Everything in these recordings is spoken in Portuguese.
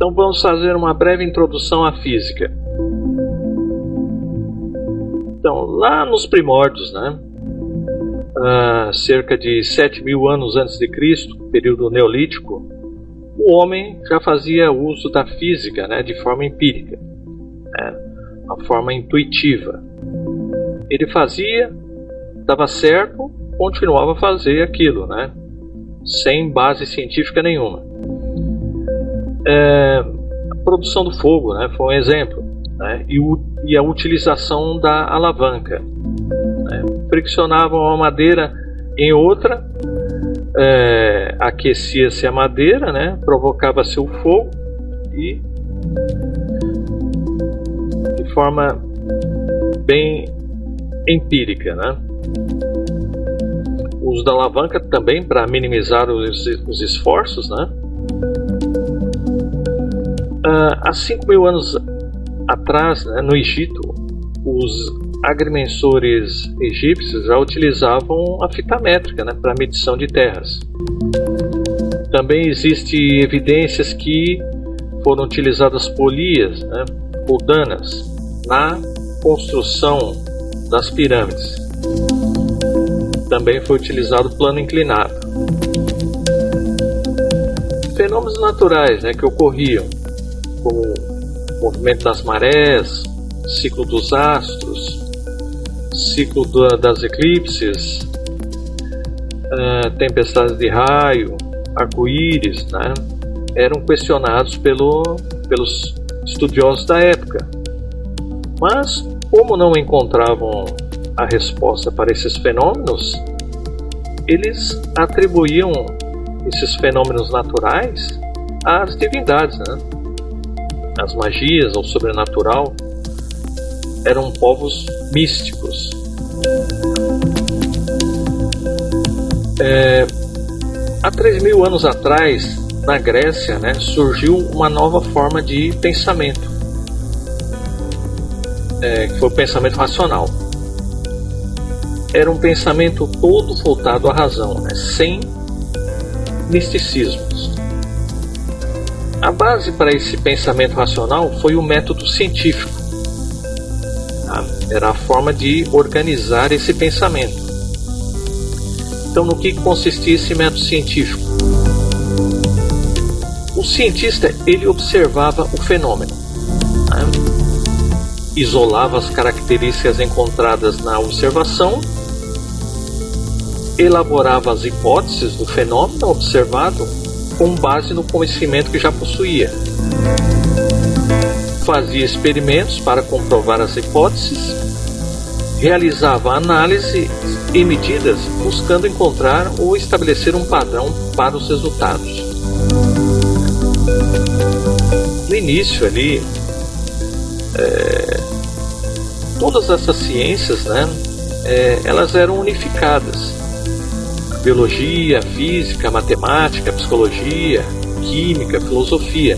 Então vamos fazer uma breve introdução à física. Então, lá nos primórdios, né? Uh, cerca de 7 mil anos antes de Cristo, período neolítico, o homem já fazia uso da física né, de forma empírica, né, uma forma intuitiva. Ele fazia, dava certo, continuava a fazer aquilo, né, sem base científica nenhuma. É, a produção do fogo né, foi um exemplo, né, e, o, e, a utilização da alavanca. Né, friccionavam uma madeira em outra, é, aquecia-se a madeira, né, provocava-se o fogo e de forma bem empírica, né? O uso da alavanca também para minimizar os, os esforços, né? Uh, há 5 mil anos atrás, né, no Egito, os agrimensores egípcios já utilizavam a fita métrica né, para medição de terras. Também existem evidências que foram utilizadas polias, né, na construção das pirâmides. Também foi utilizado plano inclinado. Fenômenos naturais né, que ocorriam, como o movimento das marés, ciclo dos astros, ciclo da, das eclipses, uh, tempestades de raio, arco-íris, né, eram questionados pelo, pelos estudiosos da época. Mas, como não encontravam a resposta para esses fenômenos, eles atribuíam esses fenômenos naturais às divindades, né? Às magias, ao sobrenatural. Eram povos místicos. É, há 3 mil anos atrás, na Grécia, né, surgiu uma nova forma de pensamento, é, que foi o pensamento racional. Era um pensamento todo voltado à razão, né, sem misticismos. A base para esse pensamento racional foi o método científico era a forma de organizar esse pensamento. Então, no que consistia esse método científico? O cientista ele observava o fenômeno, né? isolava as características encontradas na observação, elaborava as hipóteses do fenômeno observado com base no conhecimento que já possuía fazia experimentos para comprovar as hipóteses, realizava análise e medidas buscando encontrar ou estabelecer um padrão para os resultados. No início ali, é, todas essas ciências, né, é, elas eram unificadas. Biologia, física, matemática, psicologia, química, filosofia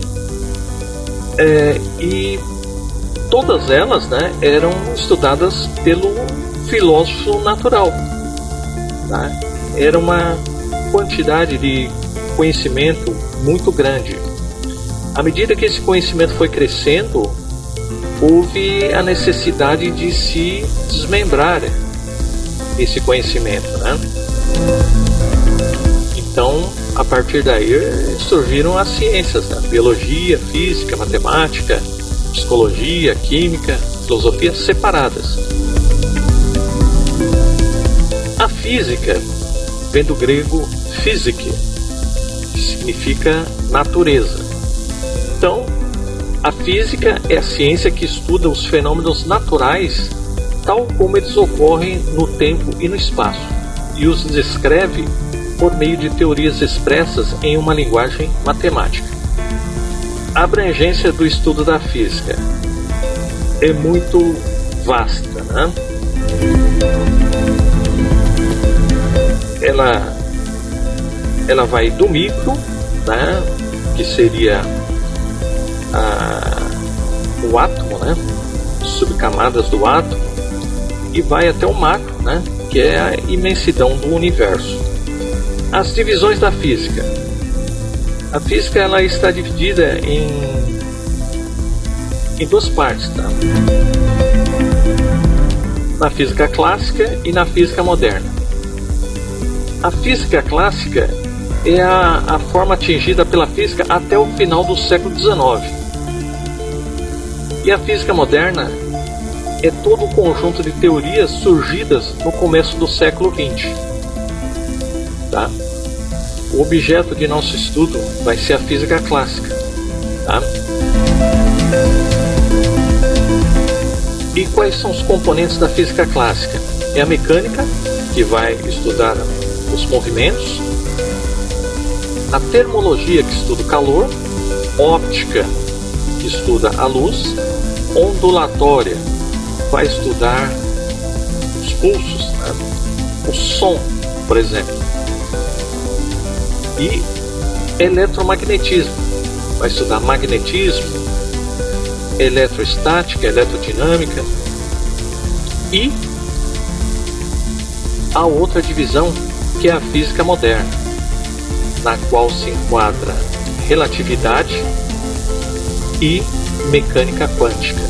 é, e todas elas né, eram estudadas pelo filósofo natural. Tá? Era uma quantidade de conhecimento muito grande. À medida que esse conhecimento foi crescendo, houve a necessidade de se desmembrar esse conhecimento. Né? Então, a partir daí surgiram as ciências, né? biologia, física, matemática, psicologia, química, filosofia separadas. A física vem do grego physique, que significa natureza. Então, a física é a ciência que estuda os fenômenos naturais tal como eles ocorrem no tempo e no espaço e os descreve por meio de teorias expressas em uma linguagem matemática. A abrangência do estudo da física é muito vasta, né? Ela, ela vai do micro, né? Que seria a, o átomo, né? Subcamadas do átomo e vai até o macro, né? Que é a imensidão do universo. As divisões da física. A física ela está dividida em, em duas partes, tá? Na física clássica e na física moderna. A física clássica é a, a forma atingida pela física até o final do século XIX. E a física moderna é todo o conjunto de teorias surgidas no começo do século XX. Tá? O objeto de nosso estudo vai ser a física clássica. Tá? E quais são os componentes da física clássica? É a mecânica, que vai estudar os movimentos, a termologia, que estuda o calor, óptica, que estuda a luz, ondulatória, vai estudar os pulsos, né? o som, por exemplo e eletromagnetismo. Vai estudar magnetismo, eletrostática, eletrodinâmica e a outra divisão que é a física moderna, na qual se enquadra relatividade e mecânica quântica.